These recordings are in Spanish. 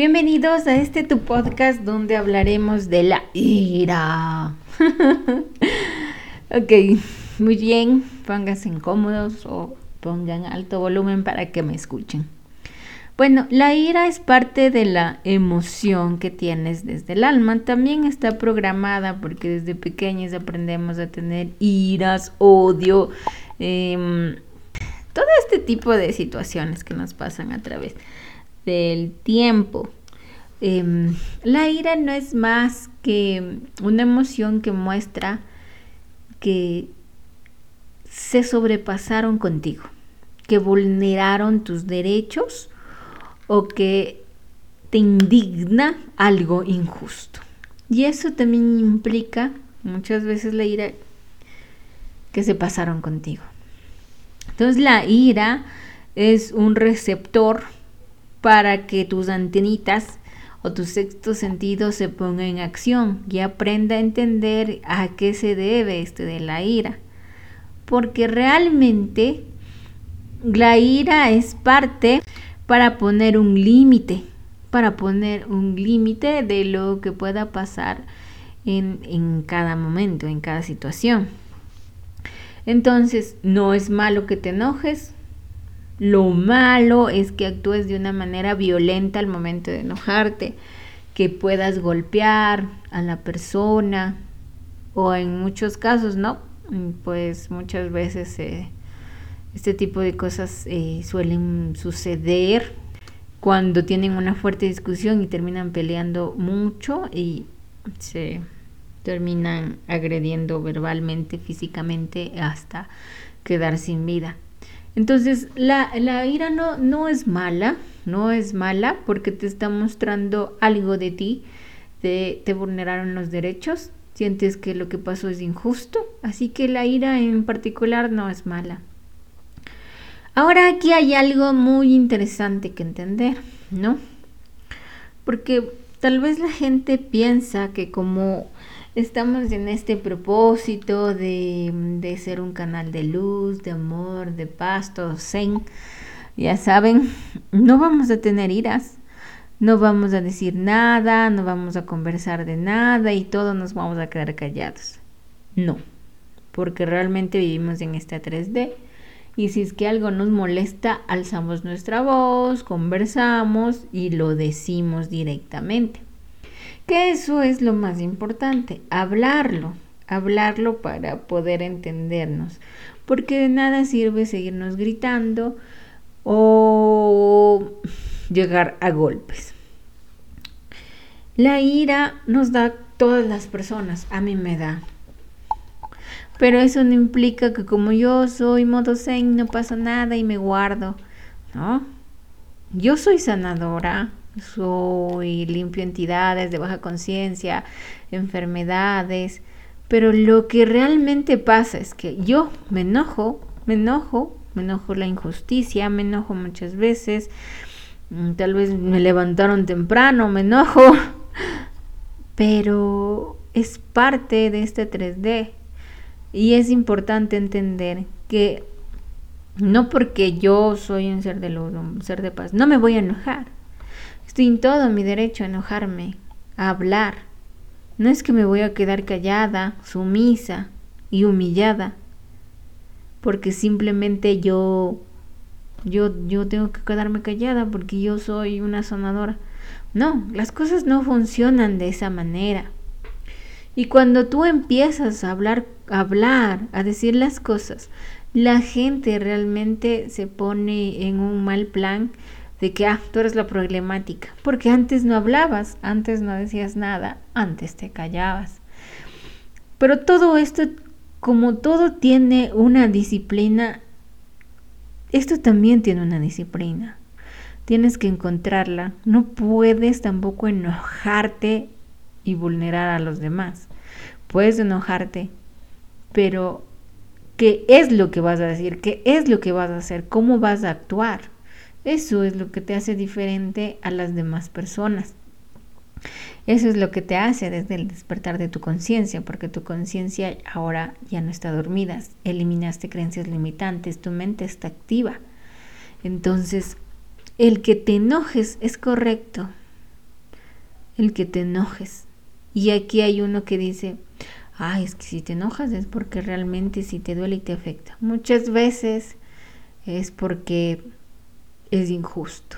Bienvenidos a este tu podcast donde hablaremos de la ira. ok, muy bien, pónganse incómodos o pongan alto volumen para que me escuchen. Bueno, la ira es parte de la emoción que tienes desde el alma. También está programada porque desde pequeños aprendemos a tener iras, odio, em, todo este tipo de situaciones que nos pasan a través del tiempo. Em, la ira no es más que una emoción que muestra que se sobrepasaron contigo, que vulneraron tus derechos o que te indigna algo injusto. Y eso también implica muchas veces la ira que se pasaron contigo. Entonces la ira es un receptor para que tus antenitas o tu sexto sentido se ponga en acción y aprenda a entender a qué se debe este de la ira. Porque realmente la ira es parte para poner un límite, para poner un límite de lo que pueda pasar en, en cada momento, en cada situación. Entonces, no es malo que te enojes, lo malo es que actúes de una manera violenta al momento de enojarte, que puedas golpear a la persona o en muchos casos, ¿no? Pues muchas veces eh, este tipo de cosas eh, suelen suceder cuando tienen una fuerte discusión y terminan peleando mucho y se terminan agrediendo verbalmente, físicamente, hasta quedar sin vida. Entonces, la, ira no, no es mala, no es mala porque te está mostrando algo de ti, te, te vulneraron los derechos, sientes que lo que pasó es injusto, así que la ira en particular no es mala. Ahora aquí hay algo muy interesante que entender, ¿no? Porque tal vez la gente piensa que como Estamos en este propósito de, ser un canal de luz, de amor, de paz, todo zen. Ya saben, no vamos a tener iras, no vamos a decir nada, no vamos a conversar de nada y todos nos vamos a quedar callados. No, porque realmente vivimos en esta 3D. Y si es que algo nos molesta, alzamos nuestra voz, conversamos y lo decimos directamente que eso es lo más importante, hablarlo, hablarlo para poder entendernos, porque de nada sirve seguirnos gritando o llegar a golpes. La ira nos da todas las personas, a mí me da. Pero eso no implica que como yo soy modo zen no pasa nada y me guardo, ¿no? Yo soy sanadora, soy limpio entidades de baja conciencia, enfermedades, pero lo que realmente pasa es que yo me enojo, me enojo, me enojo la injusticia, me enojo muchas veces, mm, tal vez me levantaron temprano, me enojo, pero es parte de este 3D y es importante entender que no porque yo soy un ser de luz, un ser de paz, no me voy a enojar Estoy en todo mi derecho a enojarme, a hablar. No es que me voy a quedar callada, sumisa y humillada, porque simplemente yo yo yo tengo que quedarme callada porque yo soy una sonadora. No, las cosas no funcionan de esa manera. Y cuando tú empiezas a hablar, a hablar, a decir las cosas, la gente realmente se pone en un mal plan de que, ah, tú eres la problemática, porque antes no hablabas, antes no decías nada, antes te callabas. Pero todo esto, como todo tiene una disciplina, esto también tiene una disciplina. Tienes que encontrarla. No puedes tampoco enojarte y vulnerar a los demás. Puedes enojarte, pero ¿qué es lo que vas a decir? ¿Qué es lo que vas a hacer? ¿Cómo vas a actuar? Eso es lo que te hace diferente a las demás personas. Eso es lo que te hace desde el despertar de tu conciencia, porque tu conciencia ahora ya no está dormida, eliminaste creencias limitantes, tu mente está activa. Entonces, el que te enojes es correcto, el que te enojes. Y aquí hay uno que dice, ay, es que si te enojas es porque realmente si te duele y te afecta. Muchas veces es porque es injusto.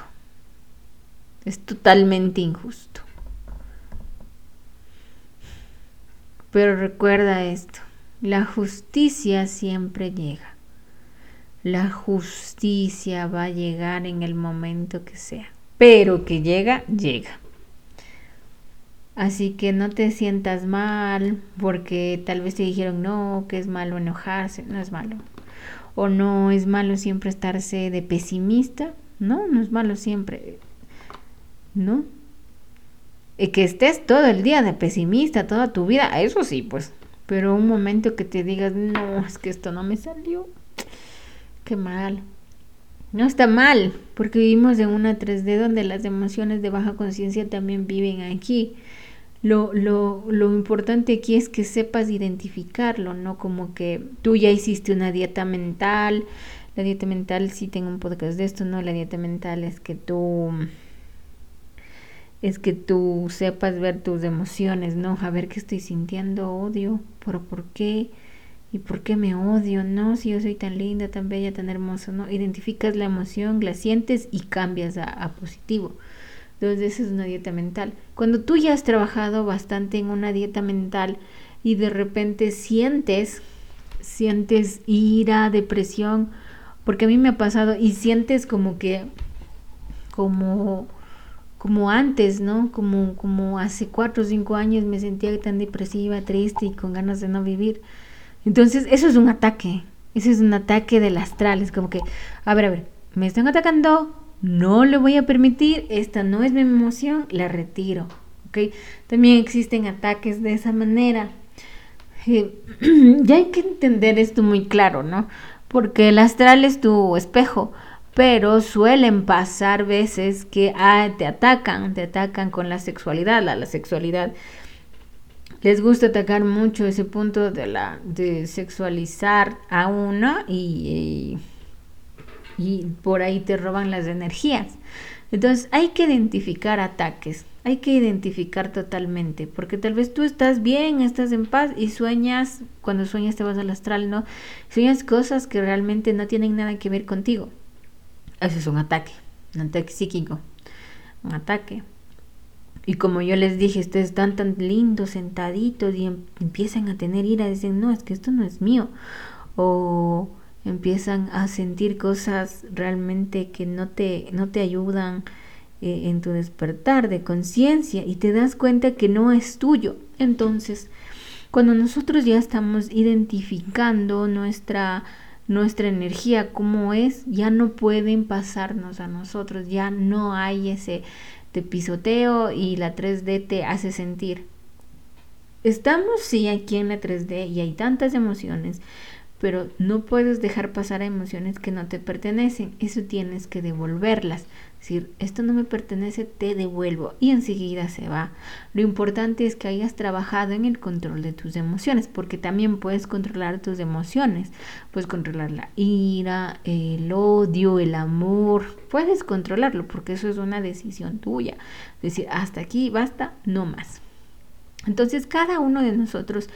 Es totalmente injusto. Pero recuerda esto, la justicia siempre llega. La justicia va a llegar en el momento que sea. Pero que llega, llega. Así que no te sientas mal porque tal vez te dijeron no, que es malo enojarse, no es malo. O no es malo siempre estarse de pesimista, no, no es malo siempre. ¿No? Y que estés todo el día de pesimista, toda tu vida, eso sí, pues. Pero un momento que te digas, no, es que esto no me salió. Qué mal. No está mal, porque vivimos en una 3D donde las emociones de baja conciencia también viven aquí. Lo, lo, lo, importante aquí es que sepas identificarlo, ¿no? Como que tú ya hiciste una dieta mental. La dieta mental, sí tengo un podcast de esto, ¿no? La dieta mental es que tú es que tú sepas ver tus emociones, ¿no? A ver qué estoy sintiendo, odio, pero ¿por qué? ¿Y por qué me odio? No, si yo soy tan linda, tan bella, tan hermosa, ¿no? Identificas la emoción, la sientes y cambias a, a positivo. Entonces, esa es una dieta mental. Cuando tú ya has trabajado bastante en una dieta mental y de repente sientes, sientes ira, depresión, porque a mí me ha pasado y sientes como que, como como antes, ¿no? Como, como hace cuatro o cinco años me sentía tan depresiva, triste y con ganas de no vivir. Entonces, eso es un ataque. Ese es un ataque del astral. Es como que, a ver, a ver, me están atacando, no le voy a permitir, esta no es mi emoción, la retiro. ¿Ok? También existen ataques de esa manera. Eh, ya hay que entender esto muy claro, ¿no? Porque el astral es tu espejo pero suelen pasar veces que ah, te atacan, te atacan con la sexualidad, la, la sexualidad. Les gusta atacar mucho ese punto de la de sexualizar a uno y, y, por ahí te roban las energías. Entonces hay que identificar ataques, hay que identificar totalmente, porque tal vez tú estás bien, estás en paz y sueñas, cuando sueñas te vas al astral, ¿no? Sueñas cosas que realmente no tienen nada que ver contigo. Ese es un ataque, un ataque psíquico, un ataque. Y como yo les dije, ustedes están tan lindos, sentaditos y em, empiezan a tener ira, dicen, no, es que esto no es mío. O empiezan a sentir cosas realmente que no te, no te ayudan eh, en tu despertar de conciencia y te das cuenta que no es tuyo. Entonces, cuando nosotros ya estamos identificando nuestra nuestra energía como es, ya no pueden pasarnos a nosotros, ya no hay ese te pisoteo y la 3D te hace sentir. Estamos sí aquí en la 3D y hay tantas emociones, pero no puedes dejar pasar emociones que no te pertenecen, eso tienes que devolverlas decir, esto no me pertenece, te devuelvo y enseguida se va. Lo importante es que hayas trabajado en el control de tus emociones, porque también puedes controlar tus emociones, puedes controlar la ira, el odio, el amor, puedes controlarlo, porque eso es una decisión tuya. Decir, hasta aquí, basta, no más. Entonces cada uno de nosotros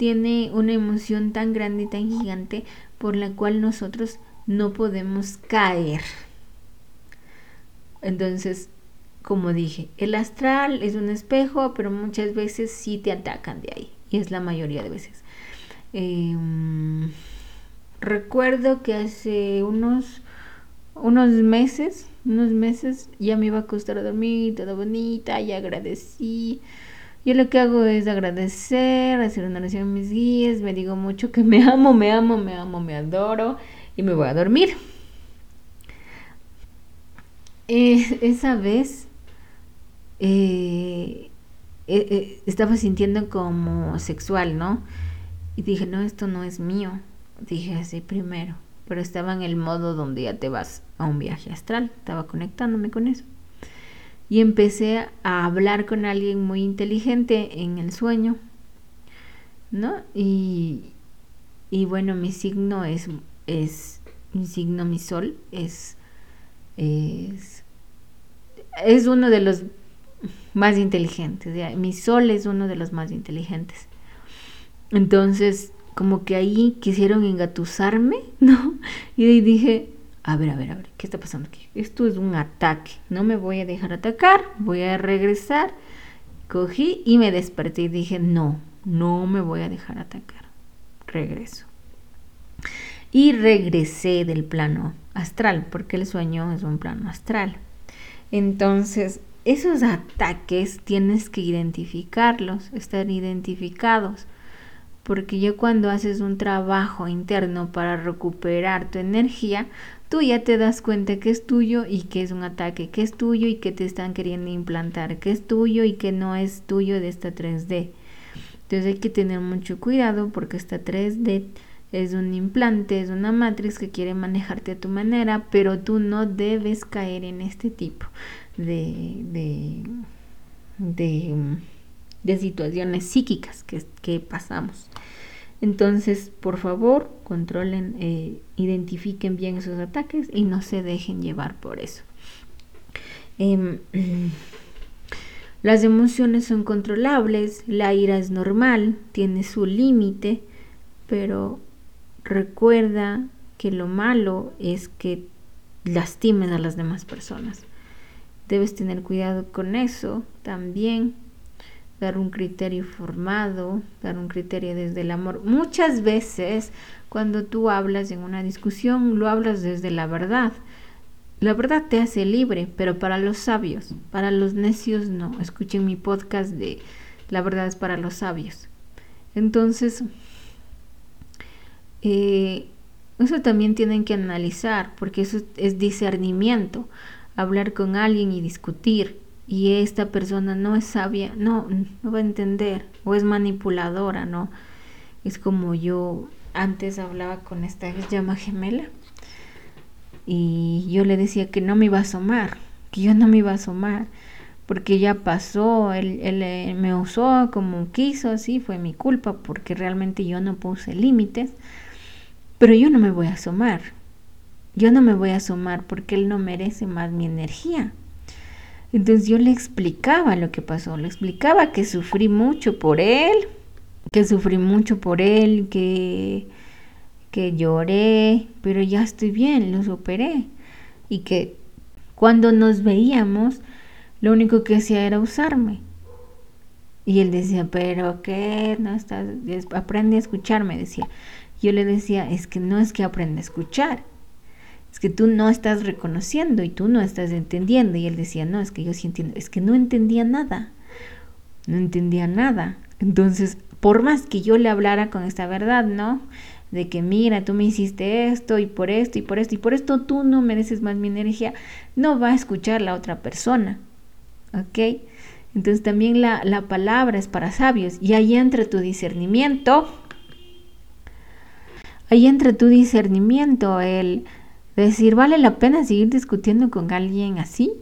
tiene una emoción tan grande y tan gigante por la cual nosotros no podemos caer. Entonces, como dije, el astral es un espejo, pero muchas veces sí te atacan de ahí, y es la mayoría de veces. Em, recuerdo que hace unos, unos meses, unos meses, ya me iba a acostar a dormir, toda bonita, y agradecí. Yo lo que hago es agradecer, hacer una oración a mis guías, me digo mucho que me amo, me amo, me amo, me adoro, y me voy a dormir. Eh, esa vez eh, eh, estaba sintiendo como sexual, ¿no? Y dije, no, esto no es mío. Dije así primero, pero estaba en el modo donde ya te vas a un viaje astral, estaba conectándome con eso. Y empecé a hablar con alguien muy inteligente en el sueño, ¿no? Y, y bueno, mi signo es, es, mi signo, mi sol es es, es uno de los más inteligentes. Mi sol es uno de los más inteligentes. Entonces, como que ahí quisieron engatusarme, ¿no? Y dije, a ver, a ver, a ver, ¿qué está pasando aquí? Esto es un ataque, no me voy a dejar atacar, voy a regresar. Cogí y me desperté y dije, no, no me voy a dejar atacar. Regreso. Y regresé del plano astral, porque el sueño es un plano astral. Entonces, esos ataques tienes que identificarlos, estar identificados porque ya cuando haces un trabajo interno para recuperar tu energía, tú ya te das cuenta que es tuyo y que es un ataque, que es tuyo y que te están queriendo implantar, que es tuyo y que no es tuyo de esta 3D. Entonces hay que tener mucho cuidado porque esta 3D es un implante, es una matriz que quiere manejarte a tu manera, pero tú no debes caer en este tipo de, de, de de situaciones psíquicas que, pasamos. Entonces, por favor, controlen, eh, identifiquen bien esos ataques y no se dejen llevar por eso. Em, las emociones son controlables, la ira es normal, tiene su límite, pero recuerda que lo malo es que lastimen a las demás personas. Debes tener cuidado con eso también dar un criterio formado, dar un criterio desde el amor. Muchas veces cuando tú hablas en una discusión, lo hablas desde la verdad. La verdad te hace libre, pero para los sabios, para los necios no. Escuchen mi podcast de La verdad es para los sabios. Entonces, eh, eso también tienen que analizar, porque eso es discernimiento, hablar con alguien y discutir y esta persona no es sabia, no, no va a entender, o es manipuladora, ¿no? Es como yo antes hablaba con esta llama gemela y yo le decía que no me iba a asomar, que yo no me iba a asomar, porque ya pasó, él, él eh, me usó como quiso, así fue mi culpa, porque realmente yo no puse límites, pero yo no me voy a asomar, yo no me voy a asomar porque él no merece más mi energía. Entonces yo le explicaba lo que pasó, le explicaba que sufrí mucho por él, que sufrí mucho por él, que, que lloré, pero ya estoy bien, lo superé. Y que cuando nos veíamos, lo único que hacía era usarme. Y él decía, pero ¿qué? No estás, aprende a escucharme, decía. Yo le decía, es que no es que aprenda a escuchar, es que tú no estás reconociendo y tú no estás entendiendo. Y él decía, no, es que yo sí entiendo, es que no entendía nada, no entendía nada. Entonces, por más que yo le hablara con esta verdad, ¿no? De que mira, tú me hiciste esto y por esto y por esto y por esto tú no mereces más mi energía, no va a escuchar la otra persona, ¿ok? Entonces también la, la palabra es para sabios y ahí entra tu discernimiento, ahí entra tu discernimiento, el decir, ¿vale la pena seguir discutiendo con alguien así?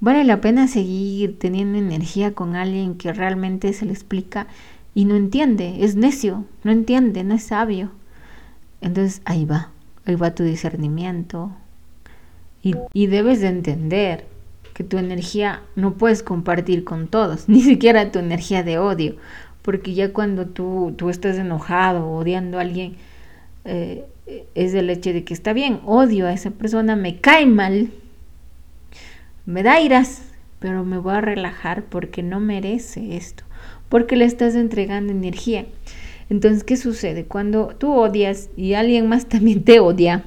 ¿Vale la pena seguir teniendo energía con alguien que realmente se le explica y no entiende? Es necio, no entiende, no es sabio. Entonces ahí va, ahí va tu discernimiento. Y, y debes de entender que tu energía no puedes compartir con todos, ni siquiera tu energía de odio, porque ya cuando tú, tú estás enojado odiando a alguien, eh, es el hecho de que está bien, odio a esa persona, me cae mal, me da iras, pero me voy a relajar porque no merece esto, porque le estás entregando energía. Entonces, ¿qué sucede? Cuando tú odias y alguien más también te odia,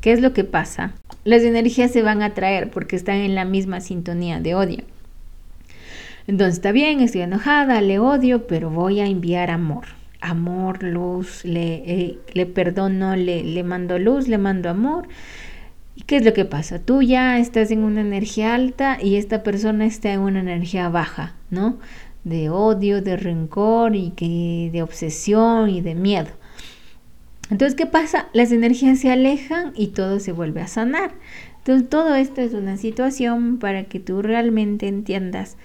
¿qué es lo que pasa? Las energías se van a traer porque están en la misma sintonía de odio. Entonces, está bien, estoy enojada, le odio, pero voy a enviar amor amor, luz, le, eh, le perdono, le, le mando luz, le mando amor. ¿Y qué es lo que pasa? Tú ya estás en una energía alta y esta persona está en una energía baja, ¿no? De odio, de rencor y que, de obsesión y de miedo. Entonces, ¿qué pasa? Las energías se alejan y todo se vuelve a sanar. Entonces, todo esto es una situación para que tú realmente entiendas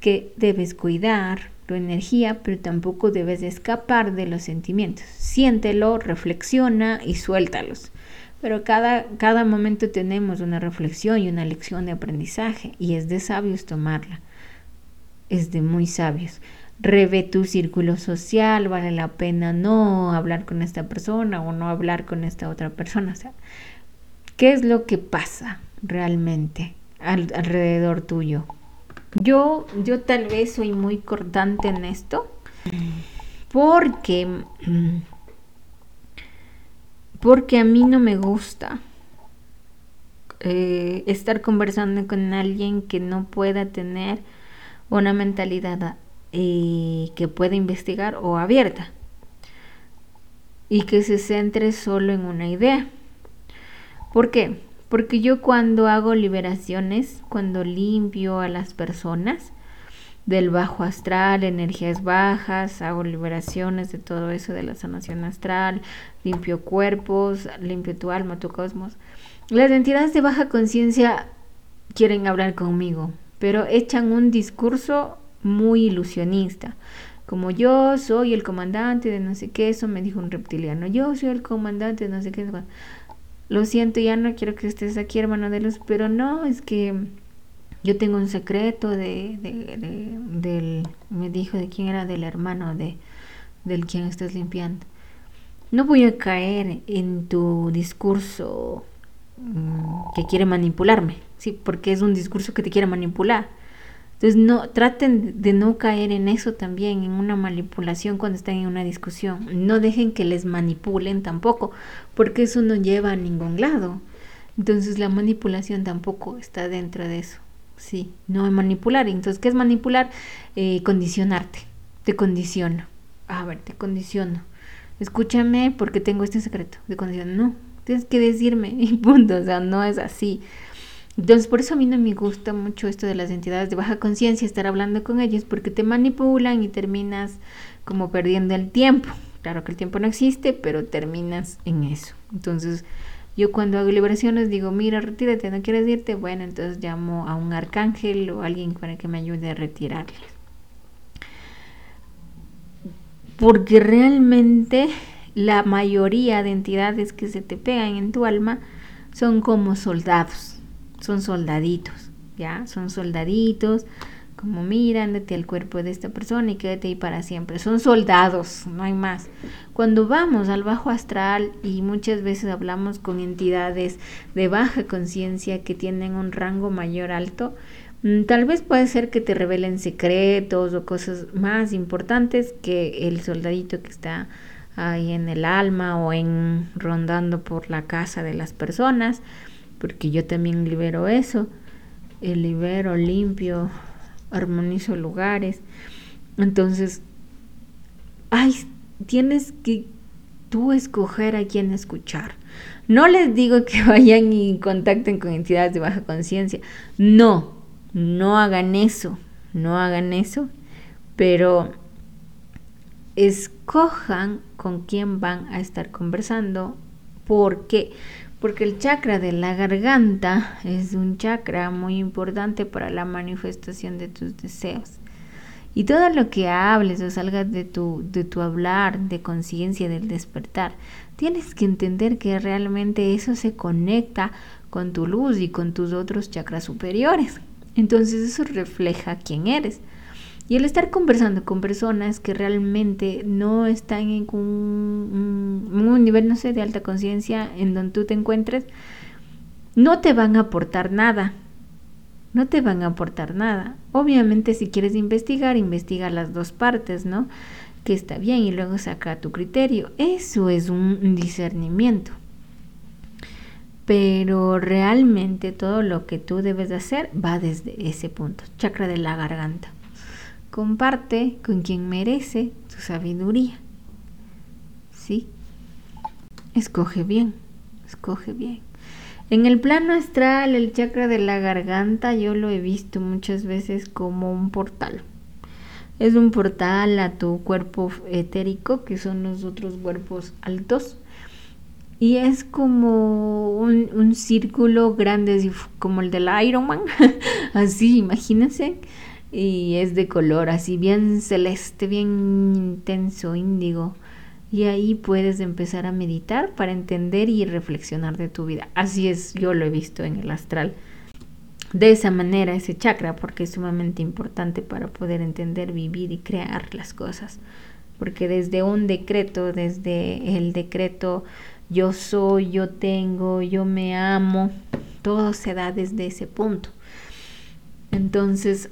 que debes cuidar, tu energía, pero tampoco debes escapar de los sentimientos. Siéntelo, reflexiona y suéltalos. Pero cada, cada momento tenemos una reflexión y una lección de aprendizaje y es de sabios tomarla. Es de muy sabios. Revé tu círculo social, vale la pena no hablar con esta persona o no hablar con esta otra persona. O ¿qué es lo que pasa realmente alrededor tuyo? Yo, yo tal vez soy muy cortante en esto porque porque a mí no me gusta eh, estar conversando con alguien que no pueda tener una mentalidad eh, que pueda investigar o abierta y que se centre solo en una idea. ¿Por qué? Porque yo cuando hago liberaciones, cuando limpio a las personas, del bajo astral, energías bajas, hago liberaciones de todo eso de la sanación astral, limpio cuerpos, limpio tu alma, tu cosmos. Las entidades de baja conciencia quieren hablar conmigo, pero echan un discurso muy ilusionista. Como yo soy el comandante de no sé qué, eso me dijo un reptiliano. Yo soy el comandante de no sé qué. Lo siento, ya no quiero que estés aquí, hermano de luz, pero no, es que yo tengo un secreto de, del, me dijo de quién era del hermano de, del quien estás limpiando. No voy a caer en tu discurso mm, que quiere manipularme, sí, porque es un discurso que te quiere manipular. Entonces no traten de no caer en eso también, en una manipulación cuando están en una discusión. No dejen que les manipulen tampoco, porque eso no lleva a ningún lado. Entonces la manipulación tampoco está dentro de eso. Sí, no manipular. Entonces, ¿qué es manipular? Eh, condicionarte. Te condiciono. A ver, te condiciono. Escúchame porque tengo este secreto. Te condiciono. No, tienes que decirme y punto. O sea, no es así. Entonces, por eso a mí no me gusta mucho esto de las entidades de baja conciencia, estar hablando con ellas, porque te manipulan y terminas como perdiendo el tiempo. Claro que el tiempo no existe, pero terminas en eso. Entonces, yo cuando hago liberaciones digo, mira, retírate, no quieres irte, bueno, entonces llamo a un arcángel o alguien para que me ayude a retirarles. Porque realmente la mayoría de entidades que se te pegan en tu alma son como soldados, son soldaditos, ¿ya? Son soldaditos como mira, ándate al cuerpo de esta persona y quédate ahí para siempre. Son soldados, no hay más. Cuando vamos al bajo astral y muchas veces hablamos con entidades de baja conciencia que tienen un rango mayor alto, mm, tal vez puede ser que te revelen secretos o cosas más importantes que el soldadito que está ahí en el alma o en rondando por la casa de las personas, porque yo también libero eso, el libero limpio armonizo lugares. Entonces, ay, tienes que tú escoger a quién escuchar. No les digo que vayan y contacten con entidades de baja conciencia. No, no hagan eso, no hagan eso, pero escojan con quién van a estar conversando. ¿Por qué? Porque el chakra de la garganta es un chakra muy importante para la manifestación de tus deseos. Y todo lo que hables o salgas de tu, de tu hablar, de conciencia, del despertar, tienes que entender que realmente eso se conecta con tu luz y con tus otros chakras superiores. Entonces eso refleja quién eres. Y el estar conversando con personas que realmente no están en un, nivel, no sé, de alta conciencia en donde tú te encuentres, no te van a aportar nada. No te van a aportar nada. Obviamente si quieres investigar, investiga las dos partes, ¿no? Que está bien y luego saca tu criterio. Eso es un discernimiento. Pero realmente todo lo que tú debes de hacer va desde ese punto, chakra de la garganta. Comparte con quien merece tu sabiduría. ¿Sí? Escoge bien, escoge bien. En el plano astral, el chakra de la garganta yo lo he visto muchas veces como un portal. Es un portal a tu cuerpo etérico, que son los otros cuerpos altos. Y es como un, un círculo grande, como el del Iron Man. Así, imagínense y es de color así bien celeste, bien intenso, índigo. Y ahí puedes empezar a meditar para entender y reflexionar de tu vida. Así es, yo lo he visto en el astral. De esa manera, ese chakra, porque es sumamente importante para poder entender, vivir y crear las cosas. Porque desde un decreto, desde el decreto yo soy, yo tengo, yo me amo, todo se da desde ese punto. Entonces,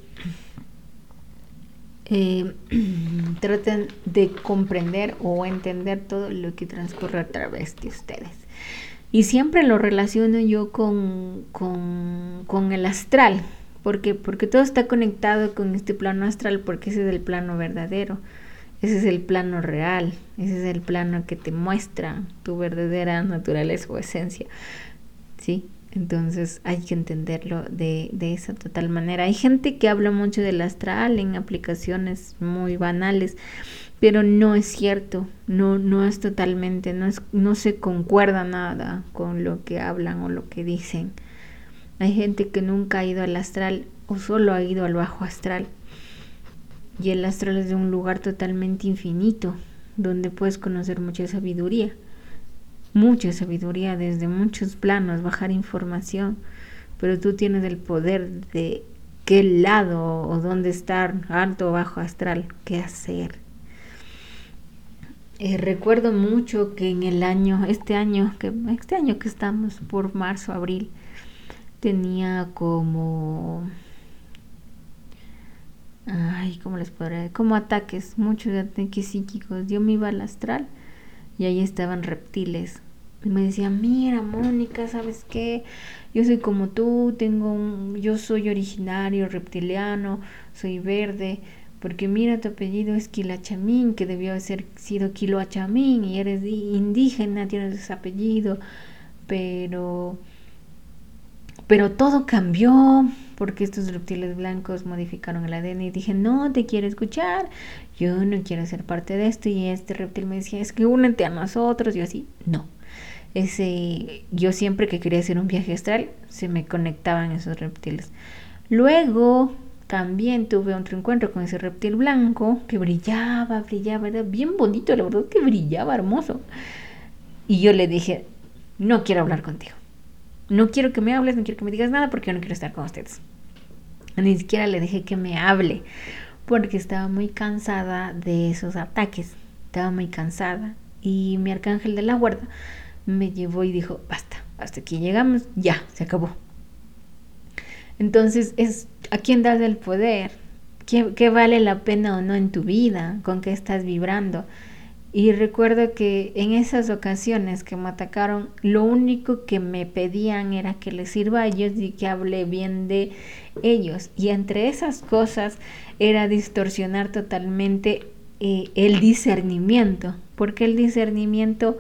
eh, traten de comprender o entender todo lo que transcurre a través de ustedes. Y siempre lo relaciono yo con, con, el astral, porque, porque todo está conectado con este plano astral, porque ese es el plano verdadero, ese es el plano real, ese es el plano que te muestra tu verdadera naturaleza o esencia. ¿Sí? Entonces hay que entenderlo de, de, esa total manera. Hay gente que habla mucho del astral en aplicaciones muy banales, pero no es cierto, no, no es totalmente, no, es, no se concuerda nada con lo que hablan o lo que dicen. Hay gente que nunca ha ido al astral o solo ha ido al bajo astral. Y el astral es de un lugar totalmente infinito, donde puedes conocer mucha sabiduría mucha sabiduría desde muchos planos, bajar información, pero tú tienes el poder de qué lado o dónde estar, alto o bajo astral, qué hacer. Eh, recuerdo mucho que en el año, este año, que este año que estamos por marzo, abril, tenía como ay, ¿cómo les podré? Como ataques, muchos ataques psíquicos. Yo me iba al astral y ahí estaban reptiles y me decía, mira, Mónica, ¿sabes qué? Yo soy como tú, tengo un, yo soy originario, reptiliano, soy verde, porque mira, tu apellido es Quilachamín, que debió haber sido Quiloachamín, y eres indígena, tienes ese apellido, pero, pero todo cambió, porque estos reptiles blancos modificaron el ADN y dije, no te quiero escuchar, yo no quiero ser parte de esto, y este reptil me decía, es que únete a nosotros, y yo así, no yo siempre que quería hacer un viaje astral, se me conectaban esos reptiles. Luego también tuve otro encuentro con ese reptil blanco que brillaba, brillaba, era bien bonito, la verdad que brillaba hermoso. Y yo le dije, no quiero hablar contigo. No quiero que me hables, no quiero que me digas nada porque yo no quiero estar con ustedes. Ni siquiera le dejé que me hable porque estaba muy cansada de esos ataques. Estaba muy cansada. Y mi arcángel de la guarda me llevó y dijo, basta, hasta aquí llegamos, ya, se acabó. Entonces es a quién das el poder, ¿Qué, vale la pena o no en tu vida, con qué estás vibrando. Y recuerdo que en esas ocasiones que me atacaron, lo único que me pedían era que les sirva a ellos y que hable bien de ellos. Y entre esas cosas era distorsionar totalmente eh, el discernimiento, porque el discernimiento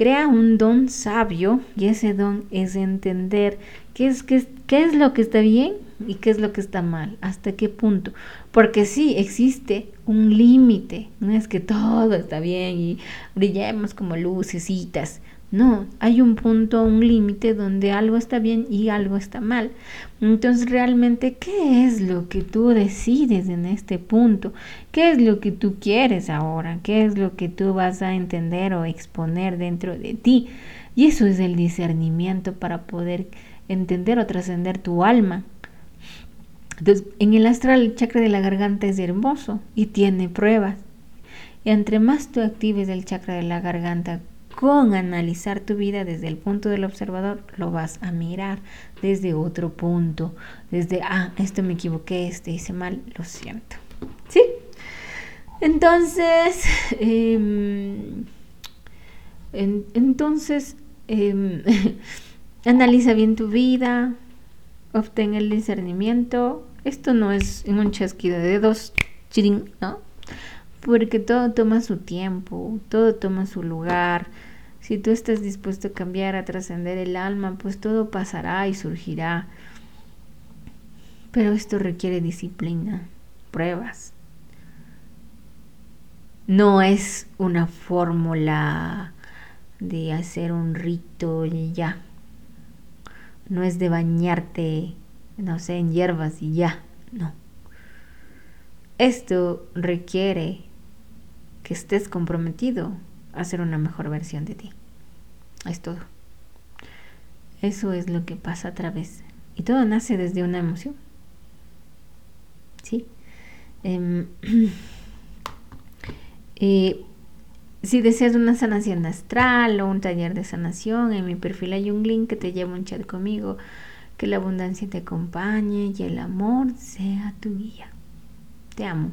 crea un don sabio y ese don es entender qué es, qué, qué es lo que está bien y qué es lo que está mal, hasta qué punto. Porque sí existe un límite, no es que todo está bien y brillemos como lucecitas. No, hay un punto, un límite donde algo está bien y algo está mal. Entonces, realmente, ¿qué es lo que tú decides en este punto? ¿Qué es lo que tú quieres ahora? ¿Qué es lo que tú vas a entender o exponer dentro de ti? Y eso es el discernimiento para poder entender o trascender tu alma. Entonces, en el astral, el chakra de la garganta es hermoso y tiene pruebas. Y entre más tú actives el chakra de la garganta con analizar tu vida desde el punto del observador, lo vas a mirar desde otro punto, desde, ah, esto me equivoqué, este hice mal, lo siento. ¿Sí? Entonces, em, entonces, em, analiza bien tu vida, obtén el discernimiento. Esto no es un chasquido de dedos, ¿no? Porque todo toma su tiempo, todo toma su lugar si tú estás dispuesto a cambiar, a trascender el alma, pues todo pasará y surgirá. Pero esto requiere disciplina, pruebas. No es una fórmula de hacer un rito y ya. No es de bañarte, no sé, en hierbas y ya. No. Esto requiere que estés comprometido a ser una mejor versión de ti. Es todo. Eso es lo que pasa a través. Y todo nace desde una emoción. ¿Sí? Em, eh, si deseas una sanación astral o un taller de sanación, en mi perfil hay un link que te lleva un chat conmigo. Que la abundancia te acompañe y el amor sea tu guía. Te amo.